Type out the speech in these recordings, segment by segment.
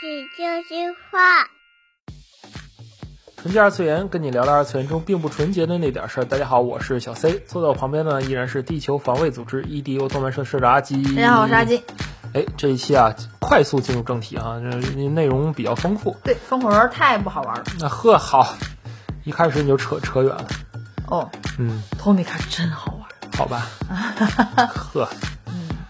喜剧之话。纯洁二次元，跟你聊聊二次元中并不纯洁的那点事儿。大家好，我是小 C，坐在我旁边的呢依然是地球防卫组织 EDU 动漫社社长阿基。大家好，我是阿基。哎，这一期啊，快速进入正题啊，这内容比较丰富。对，风火轮太不好玩了。那呵，好，一开始你就扯扯远了。哦，嗯，托米卡真好玩。好吧。呵，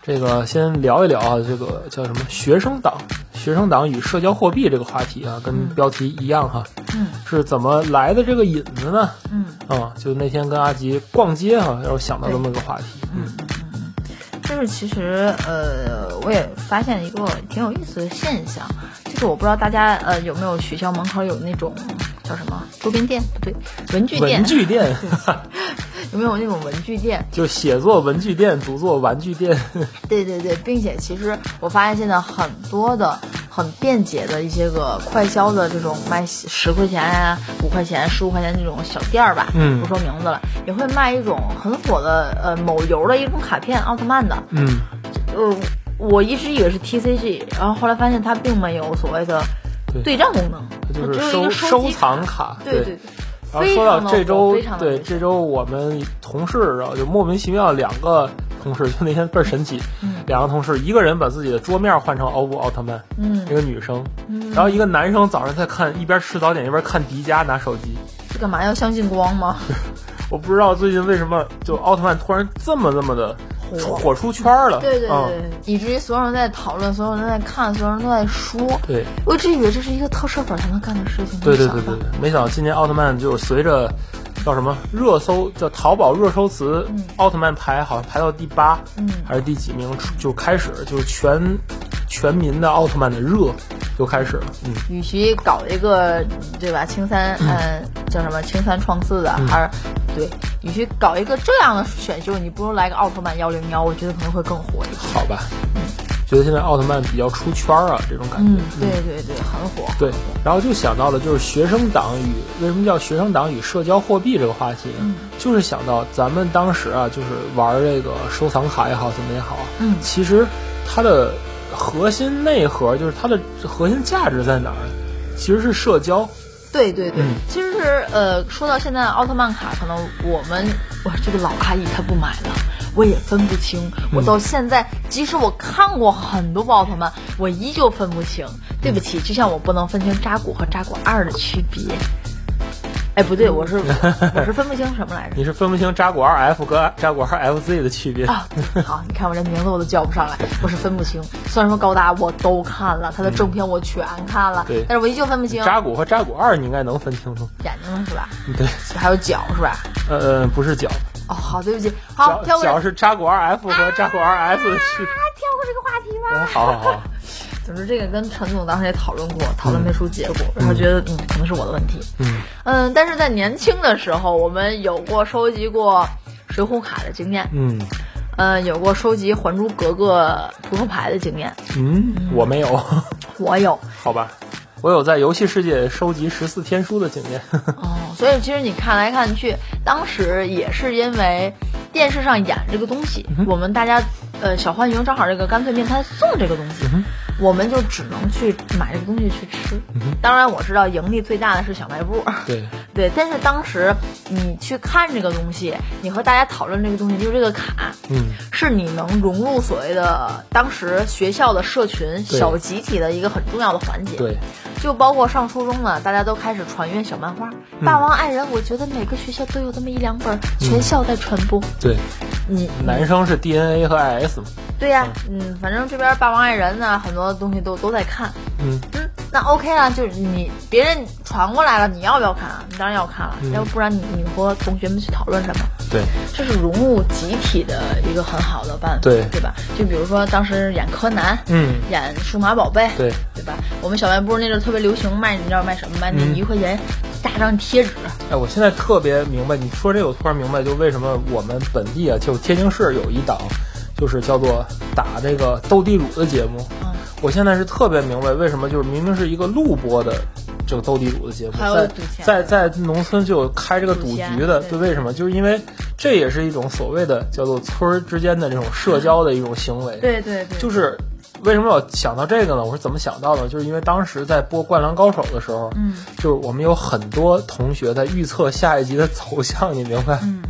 这个先聊一聊啊，这个叫什么学生党？学生党与社交货币这个话题啊，跟标题一样哈。嗯。是怎么来的这个引子呢？嗯。啊，就那天跟阿吉逛街哈，然后想到这么个话题。嗯嗯。就是其实呃，我也发现一个挺有意思的现象，就是我不知道大家呃有没有学校门口有那种叫什么周边店？不对，文具店。文具店。有没有那种文具店？就写作文具店，读作玩具店。对对对，并且其实我发现现在很多的很便捷的一些个快销的这种卖十块钱啊、五块钱、十五块钱这种小店儿吧，嗯不说名字了，也会卖一种很火的呃某游的一种卡片，奥特曼的。嗯，呃，我一直以为是 TCG，然后后来发现它并没有所谓的对对战功能，它就是它只有一个收集藏卡。对对对。然后说到这周对这周我们同事，然后就莫名其妙两个同事，就那天倍儿神奇，嗯。两个同事，一个人把自己的桌面换成欧布奥特曼，嗯。一个女生，嗯。然后一个男生早上在看，一边吃早点一边看迪迦拿手机。这干嘛？要相信光吗？我不知道最近为什么就奥特曼突然这么这么的火。火出圈了，对对对，嗯、以至于所有人都在讨论，所有人都在看，所有人都在说。对，我一直以为这是一个特摄粉才能干的事情。对对对对对，没想到今年奥特曼就是随着叫什么热搜，叫淘宝热搜词，嗯。奥特曼排好像排到第八，嗯。还是第几名，就开始就是全全民的奥特曼的热就开始了，嗯，与其搞一个对吧，青三嗯 叫什么青三创四的，嗯。还是对，与其搞一个这样的选秀，你不如来个奥特曼幺零幺，我觉得可能会更火一点。好吧，觉得现在奥特曼比较出圈啊，这种感觉，嗯，对对对，很火。对，然后就想到了就是学生党与为什么叫学生党与社交货币这个话题呢？嗯就是想到咱们当时啊，就是玩这个收藏卡也好，怎么也好啊，嗯其实它的核心内核就是它的核心价值在哪儿？其实是社交。对对对，嗯其实是呃，说到现在奥特曼卡，可能我们我这个老阿姨她不买了，我也分不清。我到现在，即使我看过很多部奥特曼，我依旧分不清。对不起，就像我不能分清扎古和扎古二的区别。哎，不对，我是 我是分不清什么来着。你是分不清扎古二 F 和扎古二 FZ 的区别。啊，好，你看我这名字我都叫不上来，我是分不清。虽然说高达我都看了，他的正片我全看了，对但是我依旧分不清扎古和扎古二你应该能分清楚。眼睛是吧？对，还有脚是吧？呃呃，不是脚，哦，好，对不起，好，脚跳过脚是扎古二 F 和扎古二 S 的区别。啊，跳过这个话题嗯吗？好好好，总之，这个跟陈总当时也讨论过，讨论没出结果，然后觉得嗯，可能是我的问题。嗯嗯，但是在年轻的时候，我们有过收集过水浒卡的经验，嗯呃，有过收集《还珠格格》扑克牌的经验，嗯，我没有，我有。好吧，我有在游戏世界收集十四天书的经验。哦，所以其实你看来看去，当时也是因为电视上演这个东西，我们大家呃小浣熊正好这个干脆面摊送这个东西，我们就只能去买这个东西去吃。当然我知道盈利最大的是小卖部，对，对，但是当时你去看这个东西，你和大家讨论这个东西，就是这个卡，嗯。是你能融入所谓的当时学校的社群小集体的一个很重要的环节。对，就包括上初中了，大家都开始传阅小漫画，嗯。霸王爱人》，我觉得每个学校都有这么一两本，全校在传播。对，你男生是 DNA 和 IS 嘛。对呀、嗯，反正这边《霸王爱人》呢，很多东西都都在看。嗯。嗯，那 OK 啊，就是你别人传过来了，你要不要看啊？你当然要看了，嗯要不然你你和同学们去讨论什么？对，这是融入集体的一个很好的办法，对对吧？就比如说当时演柯南，嗯演数码宝贝，对对吧？我们小卖部那阵儿特别流行卖，你知道卖什么吗？那嗯一块钱一大张贴纸，哎，我现在特别明白你说这个，我突然明白，就为什么我们本地啊，就天津市有一档，就是叫做打这个斗地主的节目。嗯，我现在是特别明白为什么，就是明明是一个录播的这个斗地主的节目，在在在农村就有开这个赌局的，对对，为什么？就是因为这也是一种所谓的叫做村儿之间的这种社交的一种行为。对对对，就是为什么我想到这个呢？我是怎么想到的？就是因为当时在播《灌篮高手》的时候，嗯，就是我们有很多同学在预测下一集的走向，你明白？嗯，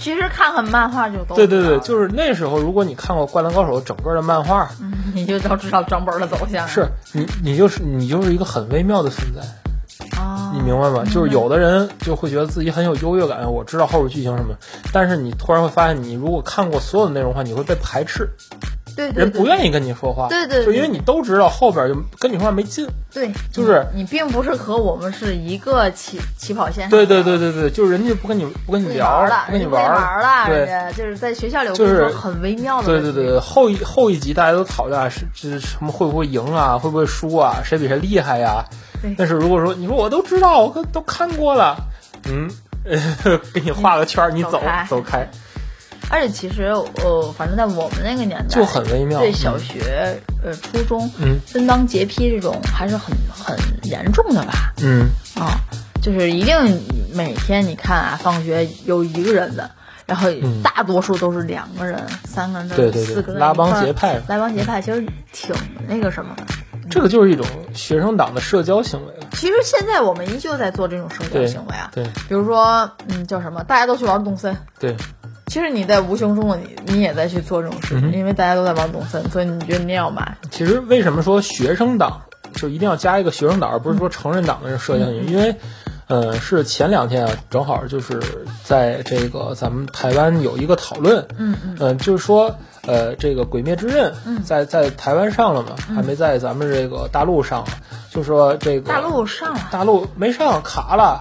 其实看看漫画就都对对对，就是那时候，如果你看过《灌篮高手》整个的漫画，嗯，你就都知道整本的走向。是你，你就是你就是一个很微妙的存在。哦，你明白吗？就是有的人就会觉得自己很有优越感，我知道后边剧情什么，但是你突然会发现，你如果看过所有的内容的话，你会被排斥，对对人不愿意跟你说话，对对，就因为你都知道后边就跟你说话没劲，对，就是你并不是和我们是一个起起跑线，对对对对对，就是人家不跟你不跟你聊了，不跟你玩了，对，就是在学校里就是很微妙的，对对对，后一后一集大家都讨论是这什么会不会赢啊，会不会输啊，谁比谁厉害呀？但是如果说你说我都知道，我都看过了，嗯，给你画个圈，你走走开。而且其实呃，反正在我们那个年代就很微妙，对小学呃初中嗯分帮结批这种还是很很严重的吧？嗯啊，就是一定每天你看啊，放学有一个人的，然后大多数都是两个人、三个人、对对四个人拉帮结派，拉帮结派其实挺那个什么的。这个就是一种学生党的社交行为了。其实现在我们依旧在做这种社交行为啊。对，比如说，嗯，叫什么？大家都去玩动森。对。其实你在无形中，你你也在去做这种事情，因为大家都在玩动森，所以你觉得你也要买。其实为什么说学生党就一定要加一个学生党，而不是说成人党的社交行为？因为，呃，是前两天啊，正好就是在这个咱们台湾有一个讨论，嗯嗯，就是说。呃，这个《鬼灭之刃》在在台湾上了嘛？还没在咱们这个大陆上。就说这个大陆上了，大陆没上卡了，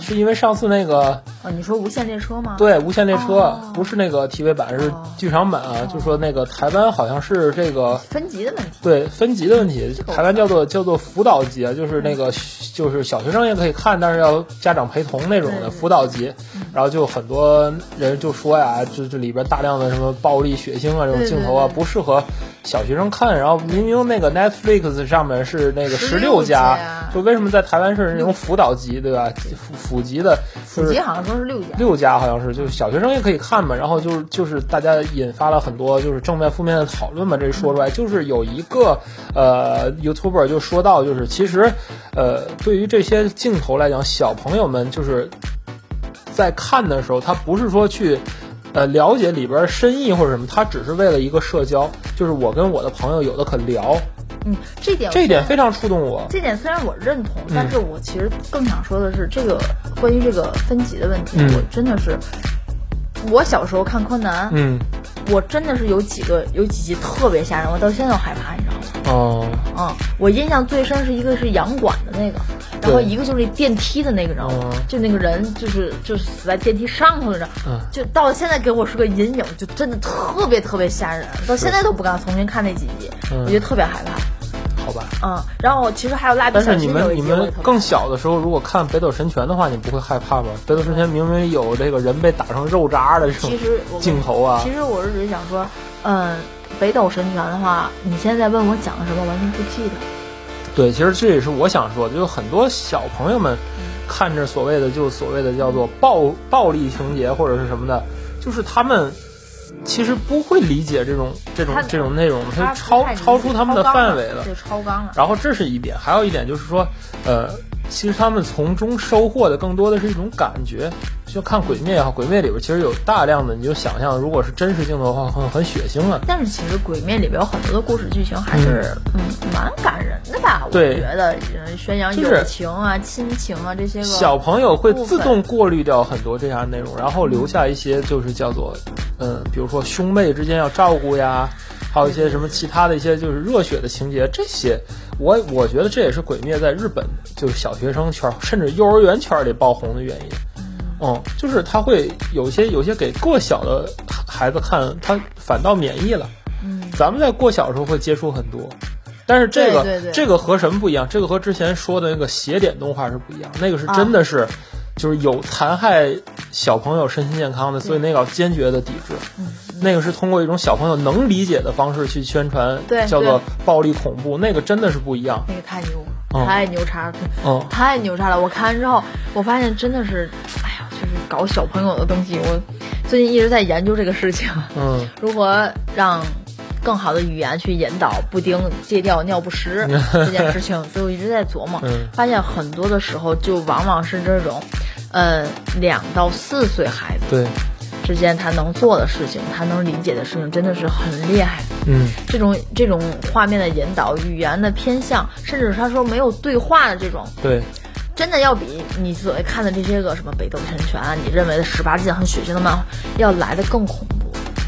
是因为上次那个。啊，你说无限列车吗？对，无限列车不是那个 TV 版，是剧场版啊。就说那个台湾好像是这个分级的问题。对，分级的问题，台湾叫做叫做辅导级啊，就是那个就是小学生也可以看，但是要家长陪同那种的辅导级。然后就很多人就说呀，就这里边大量的什么暴力血腥啊这种镜头啊，不适合小学生看。然后明明那个 Netflix 上面是那个十六家，就为什么在台湾是那种辅导级，对吧？辅辅级的，辅级好像说是六家，六家好像是，就是小学生也可以看嘛。然后就是就是大家引发了很多就是正面负面的讨论嘛。这说出来就是有一个呃 YouTuber 就说到，就是其实呃对于这些镜头来讲，小朋友们就是在看的时候，他不是说去。呃，了解里边深意或者什么，他只是为了一个社交，就是我跟我的朋友有的可聊。嗯，这点这点非常触动我。这点虽然我认同，但是我其实更想说的是，这个关于这个分级的问题，我真的是，我小时候看柯南，嗯，我真的是有几个有几集特别吓人，我到现在都害怕，你知道吗？哦，嗯，我印象最深是一个是洋馆的那个。然后一个就是那电梯的那个人，就那个人就是就是死在电梯上头的人，就到现在给我是个阴影，就真的特别特别吓人，到现在都不敢重新看那几集，我觉得特别害怕。好吧，嗯，然后其实还有蜡笔小新但是你们你们更小的时候，如果看《北斗神拳》的话，你不会害怕吗？《北斗神拳》明明有这个人被打成肉渣的这种镜头啊。其实我是只是想说，嗯，《北斗神拳》的话，你现在问我讲的什么，完全不记得。对，其实这也是我想说的，就很多小朋友们看着所谓的就所谓的叫做暴暴力情节或者是什么的，就是他们其实不会理解这种这种这种内容，它超超出他们的范围了，就超纲了。然后这是一点，还有一点就是说，呃。其实他们从中收获的更多的是一种感觉，就看《鬼灭》哈，《鬼灭》里边其实有大量的，你就想象，如果是真实镜头的话，很很血腥啊。但是其实《鬼灭》里边有很多的故事剧情还是嗯蛮感人的吧？我觉得宣扬友情啊、亲情啊这些个。小朋友会自动过滤掉很多这样的内容，然后留下一些就是叫做嗯，比如说兄妹之间要照顾呀。还有一些什么其他的一些就是热血的情节，这些我我觉得这也是《鬼灭》在日本就是小学生圈甚至幼儿园圈里爆红的原因。嗯，就是他会有些有些给过小的孩子看，他反倒免疫了。嗯，咱们在过小的时候会接触很多，但是这个这个和什么不一样？这个和之前说的那个邪点动画是不一样，那个是真的是就是有残害小朋友身心健康的，所以那个要坚决的抵制。嗯。那个是通过一种小朋友能理解的方式去宣传，叫做暴力恐怖，那个真的是不一样。那个太牛，太牛叉了，嗯，太牛叉了！我看完之后，我发现真的是，哎呀，就是搞小朋友的东西。我最近一直在研究这个事情，嗯，如何让。更好的语言去引导布丁戒掉尿不湿 这件事情，所以我一直在琢磨，嗯发现很多的时候就往往是这种，呃，两到四岁孩子对，之间他能做的事情，他能理解的事情，真的是很厉害。嗯这种这种画面的引导、语言的偏向，甚至他说没有对话的这种，对，真的要比你所谓看的这些个什么北斗神拳啊，你认为的十八禁很血腥的漫画，要来的更恐怖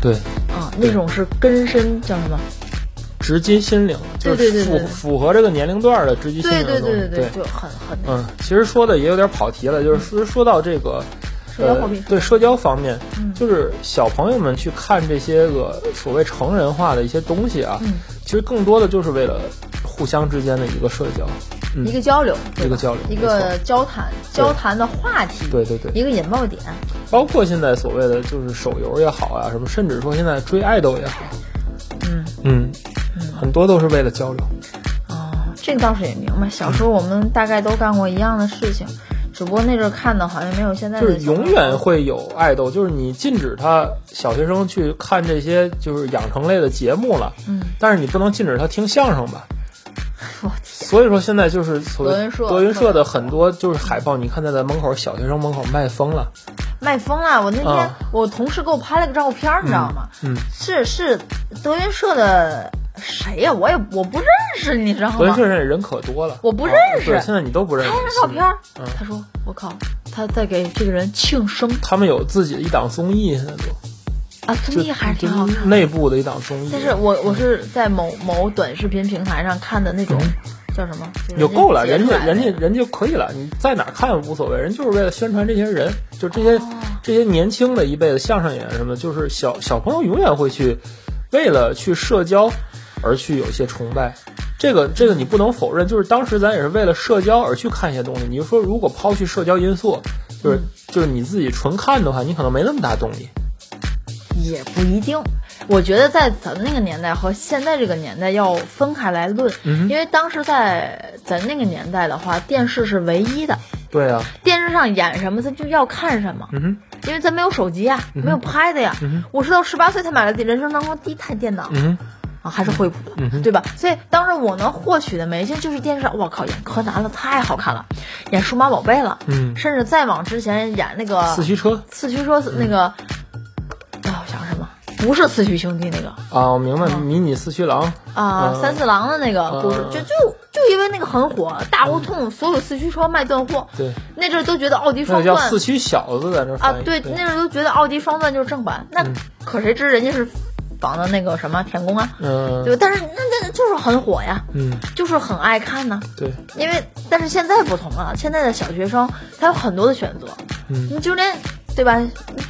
对，啊！那种是根深叫什么？直击心灵，就是符符合这个年龄段的直击心对灵的东西。对对对对，就很很嗯，其实说的也有点跑题了，就是说说到这个。呃社交货币，对社交方面，嗯就是小朋友们去看这些个所谓成人化的一些东西啊，嗯其实更多的就是为了互相之间的一个社交。嗯一个交流，一个交流一个交谈，交谈的话题，对对对，一个引爆点。包括现在所谓的就是手游也好啊，什么，甚至说现在追爱豆也好，很多都是为了交流。哦，这个倒是也明白。小时候我们大概都干过一样的事情，只不过那阵儿看的好像没有现在就是永远会有爱豆，就是你禁止他小学生去看这些就是养成类的节目了，嗯，但是你不能禁止他听相声吧？我天，所以说现在就是所德云社德云社的很多就是海报，你看他在门口小学生门口卖疯了，卖疯了！我那天、啊我同事给我拍了个照片，你知道吗？嗯，是是德云社的谁呀、我也我不认识，你知道吗？德云社？人人可多了，我不认识。啊现在你都不认识拍张照片，嗯。他说我靠，他在给这个人庆生。他们有自己的一档综艺，现在都啊，综艺还是挺好看的。内部的一档综艺，但是我我是在某某短视频平台上看的那种、叫什么？就是有嗯够了，人家人家人家就可以了，你在哪看无所谓，人就是为了宣传这些人，就这些、哦。这些年轻的一辈的相声演员什么，就是小小朋友永远会去为了去社交而去有一些崇拜。这个这个你不能否认，就是当时咱也是为了社交而去看一些东西。你就说如果抛去社交因素，就是、嗯就是你自己纯看的话，你可能没那么大动力。也不一定。我觉得在咱们那个年代和现在这个年代要分开来论，嗯因为当时在咱那个年代的话，电视是唯一的，对啊，电视上演什么咱就要看什么，嗯，因为咱没有手机啊，没有拍的呀。我是到十八岁才买了人生当中第一台电脑。嗯哼，啊，还是惠普的，对吧？所以当时我能获取的媒介就是电视上，我靠，演柯南了，太好看了，演数码宝贝了，嗯甚至再往之前演那个四驱车四驱车那个，啊，我想什么？不是四驱兄弟那个啊，我明白，迷你四驱狼。啊，嗯三四郎的那个故事，嗯就就就因为那个很火，大胡同所有四驱车卖断货，对，那阵儿都觉得奥迪双钻叫四驱小子在那啊，对，那阵都觉得奥迪双钻就是正版，那可谁知人家是仿的那个什么田宫啊，嗯对？但是那那就是很火呀，嗯，就是很爱看呢。对，因为但是现在不同了，现在的小学生他有很多的选择，嗯你就连对吧？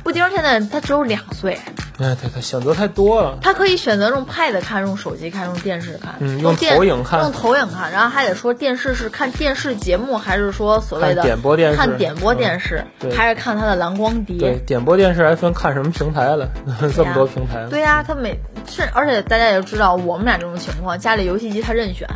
布丁现在他只有两岁，哎，对他选择太多了。他可以选择用 Pad 看，用手机看，用电视看，嗯用电投影看用投影看，然后还得说电视是看电视节目，还是说所谓的看点播电视看点播电视，还是看他的蓝光碟对，碟？点播电视还分看什么平台了，这么多平台。对呀、他每是，而且大家也知道，我们俩这种情况，家里游戏机他任选。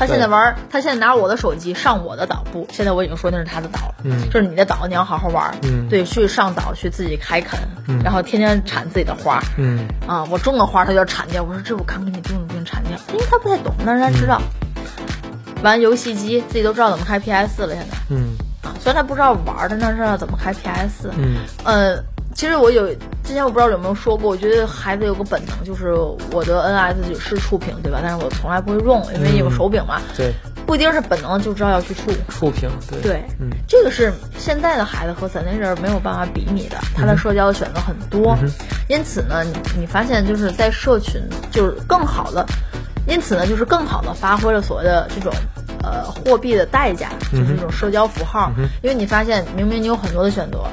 他现在玩，他现在拿我的手机上我的岛，不，现在我已经说那是他的岛了，嗯。这是你的岛，你要好好玩，嗯。对，去上岛去自己开垦，嗯然后天天产自己的花，嗯。啊，我种的花他就要铲掉，我说这我看给你种的不行铲掉，因为他不太懂，但是他知道。玩游戏机自己都知道怎么开 PS 了，现在嗯。啊，虽然他不知道玩儿，但他知道怎么开 PS。嗯。呃，其实我有之前我不知道有没有说过，我觉得孩子有个本能，就是我的 NS 是触屏，对吧？但是我从来不会用，因为有手柄嘛。对，不一定是本能就知道要去触。触屏，对对，嗯这个是现在的孩子和咱那阵儿没有办法比拟的，他的社交的选择很多，因此呢，你你发现就是在社群就是更好的，因此呢，就是更好的发挥了所谓的这种。呃，货币的代价就是这种社交符号，因为你发现明明你有很多的选择，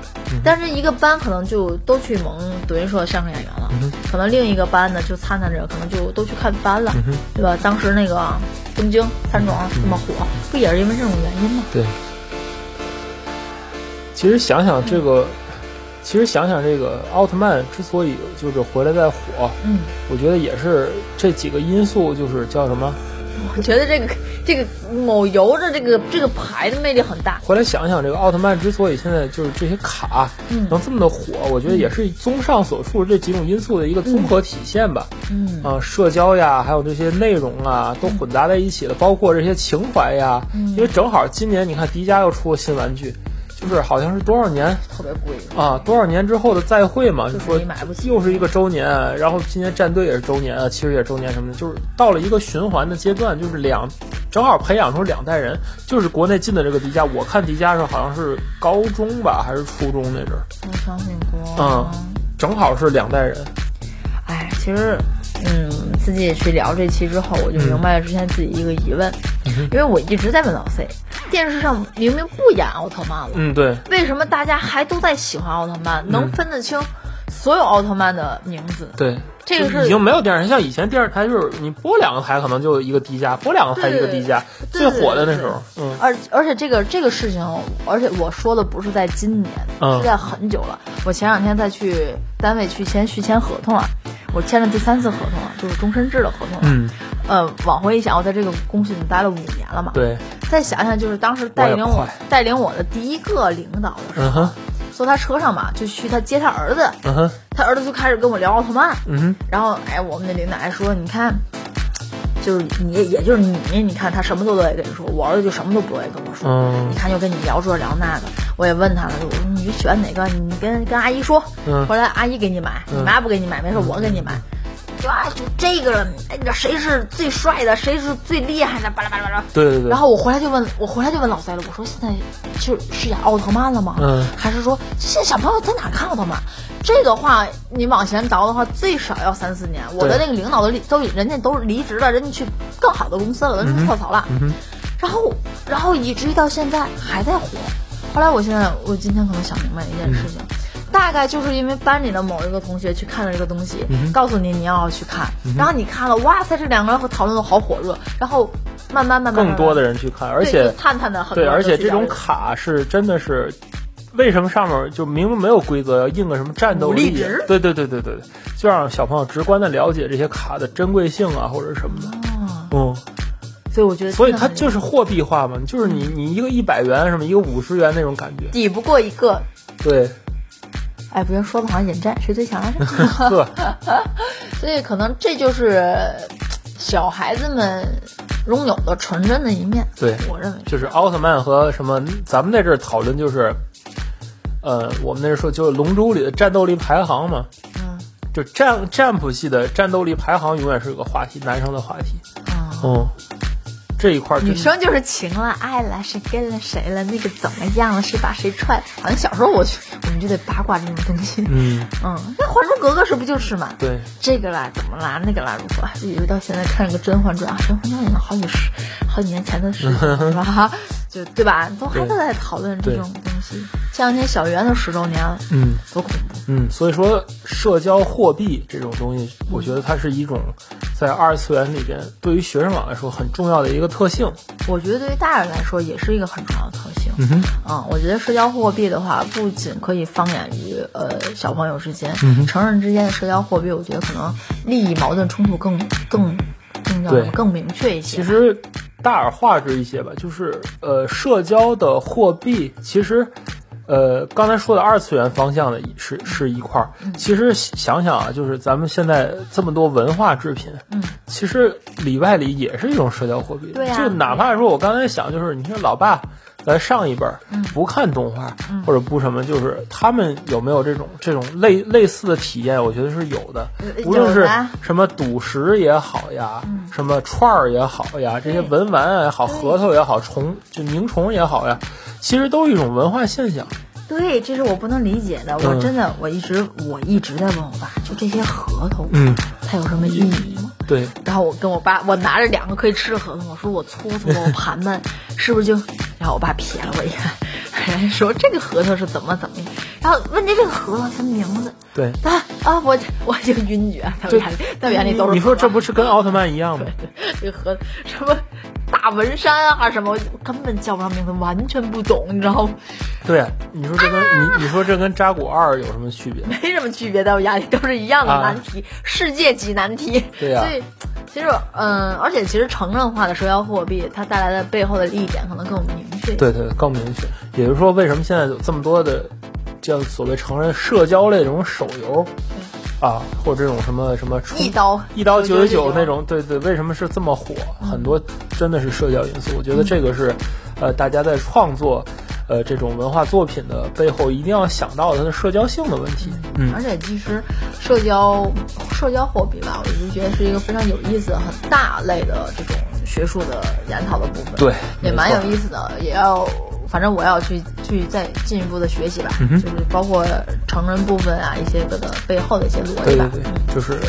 但是一个班可能就都去蒙德云社相声演员了，可能另一个班呢就参参着，可能就都去看班了，对吧？当时那个东京三庄那么火，不也是因为这种原因吗？对。其实想想这个，其实想想这个奥特曼之所以就是回来再火，嗯，我觉得也是这几个因素，就是叫什么，我觉得这个这个某游的这个这个牌的魅力很大。回来想想，这个奥特曼之所以现在就是这些卡能这么的火，我觉得也是综上所述这几种因素的一个综合体现吧。嗯啊，社交呀，还有这些内容啊，都混杂在一起了，包括这些情怀呀。因为正好今年你看迪迦又出了新玩具。就是好像是多少年特别贵啊，多少年之后的再会嘛，就说又是一个周年，然后今年战队也是周年啊，其实也周年什么的，就是到了一个循环的阶段，就是两正好培养出两代人，就是国内进的这个迪迦，我看迪迦时候好像是高中吧，还是初中那阵儿，我相信过，嗯，正好是两代人。哎，其实，嗯，自己也去聊这期之后，我就明白了之前自己一个疑问，因为我一直在问老 C。电视上明明不演奥特曼了，嗯，对，为什么大家还都在喜欢奥特曼？能分得清所有奥特曼的名字？对，这个是已经没有电视台像以前电视台就是你播两个台可能就一个低价，播两个台一个低价，最火的那时候，嗯，而而且这个这个事情，而且我说的不是在今年，是在很久了。我前两天再去单位去签续签合同啊，我签了第三次合同了，就是终身制的合同了，嗯。呃，往回一想，我在这个公司已经待了五年了嘛。对。再想想，就是当时带领我带领我的第一个领导的时候，坐他车上嘛，就去他接他儿子。嗯哼。他儿子就开始跟我聊奥特曼。嗯哼。然后，哎，我们的领导还说：“你看，就是你，也就是你，你看他什么都乐意跟你说，我儿子就什么都不爱跟我说。嗯。你看，又跟你聊这聊那的，我也问他了，我说你喜欢哪个？你跟跟阿姨说，回来阿姨给你买，你妈不给你买，没事，我给你买。”就啊，就这个，哎，你知道谁是最帅的，谁是最厉害的？巴拉巴拉巴拉。对对对。然后我回来就问，我回来就问老塞了，我说现在就是演奥特曼了吗？嗯。还是说现在小朋友在哪看奥特曼？这个话你往前倒的话，最少要三四年。我的那个领导都都人家都离职了，人家去更好的公司了，人家跳槽了。嗯然后，然后以至于到现在还在火。后来我现在，我今天可能想明白一件事情。大概就是因为班里的某一个同学去看了这个东西，告诉你你要去看，然后你看了，哇塞，这两个人讨论的好火热，然后慢慢慢慢更多的人去看，而且探探的很对，而且这种卡是真的是，为什么上面就明明没有规则要印个什么战斗力值？对对对对对，就让小朋友直观的了解这些卡的珍贵性啊或者什么的。嗯，所以我觉得，所以它就是货币化嘛，就是你你一个一百元什么一个五十元那种感觉，抵不过一个对。哎，不行，说的好像引战，谁最强来着？所以可能这就是小孩子们拥有的纯真的一面。对，我认为就是奥特曼和什么，咱们在这儿讨论就是，呃，我们那说就是《龙珠》里的战斗力排行嘛。嗯。就战战普系的战斗力排行永远是个话题，男生的话题。嗯。这一块女生就是情了爱了，谁跟了谁了，那个怎么样了，谁把谁踹？好像小时候我去，我们就得八卦这种东西。嗯嗯，那《还珠格格》是不就是嘛？对，这个啦，怎么啦，那个啦，如何？就以为到现在看一个《甄嬛传》啊，《甄嬛传》已经好几十、好几年前的事了，是吧？就对吧？都还都在讨论这种东西。前两天小圆都十周年了，嗯，多恐怖。嗯，所以说社交货币这种东西，我觉得它是一种在二次元里边对于学生党来说很重要的一个特性。我觉得对于大人来说也是一个很重要的特性。嗯哼，嗯，我觉得社交货币的话，不仅可以放眼于呃小朋友之间，成人之间的社交货币，我觉得可能利益矛盾冲突更更更叫什么更明确一些。其实大而化之一些吧，就是呃社交的货币其实。呃，刚才说的二次元方向的是是一块儿，其实想想啊，就是咱们现在这么多文化制品，嗯，其实里外里也是一种社交货币，对呀，就哪怕说我刚才想，就是你说老爸，咱上一辈儿不看动画或者不什么，就是他们有没有这种这种类类似的体验？我觉得是有的，无论是什么赌石也好呀，什么串儿也好呀，这些文玩也好，核桃也好，虫就鸣虫也好呀。其实都是一种文化现象，对，这是我不能理解的。我真的，我一直我一直在问我爸，就这些核桃，嗯，它有什么意义吗？对。然后我跟我爸，我拿着两个可以吃的核桃，我说我搓搓，我盘盘，是不是就？然后我爸瞥了我一眼，说这个核桃是怎么怎么样？然后问这这个核桃什么名字？对。啊啊！我我就晕厥，在我眼里，在我眼里都是。你说这不是跟奥特曼一样吗？这个核什么？文山啊什么，我根本叫不上名字，完全不懂，你知道吗？对啊，你说这跟你你说这跟扎古二有什么区别？没什么区别，在我眼里都是一样的啊难题，世界级难题。对呀所以其实嗯，而且其实成人化的社交货币，它带来的背后的利益点可能更明确。对对，更明确。也就是说，为什么现在有这么多的叫所谓成人社交类这种手游啊，或者这种什么什么充一刀一刀九十九99那种，对对，为什么是这么火？很多真的是社交因素。我觉得这个是，呃，大家在创作呃这种文化作品的背后一定要想到它的社交性的问题。嗯而且其实社交社交货币吧，我就觉得是一个非常有意思、很大类的这种学术的研讨的部分。对也蛮有意思的，也要。反正我要去去再进一步的学习吧，嗯就是包括成人部分啊，一些个的背后的一些逻辑吧。对对对，就是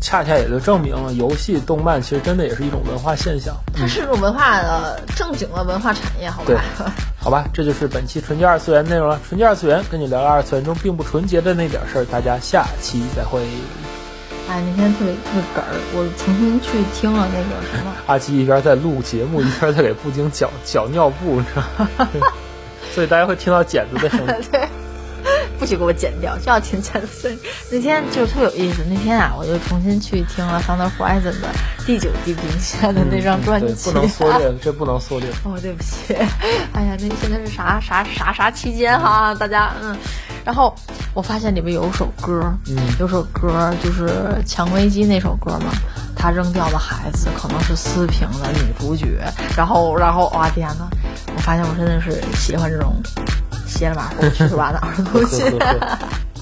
恰恰也就证明了游戏、动漫其实真的也是一种文化现象。它是一种文化的正经的文化产业，好吧？好吧，这就是本期纯洁二次元内容了。纯洁二次元跟你聊聊二次元中并不纯洁的那点事儿，大家下期再会。哎，那天特别特别哏儿，我重新去听了那个什么，阿基一边在录节目，一边在给布丁搅搅尿布，你知道吗？所以大家会听到剪子的声音。对，不许给我剪掉，就要听剪子声音。那天就是特有意思，那天啊，我就重新去听了 Thunder Horizon 的第九地平线的那张专辑。不能缩略，这不能缩略。哦，对不起，哎呀，那现在是啥啥啥啥期间哈，大家嗯，然后我发现里面有首歌，嗯有首歌就是《蔷薇姬》那首歌嘛，他扔掉的孩子可能是思平的女主角，然后然后哇天呐，我发现我真的是喜欢这种歇了马虎去玩的儿童东西呵呵呵。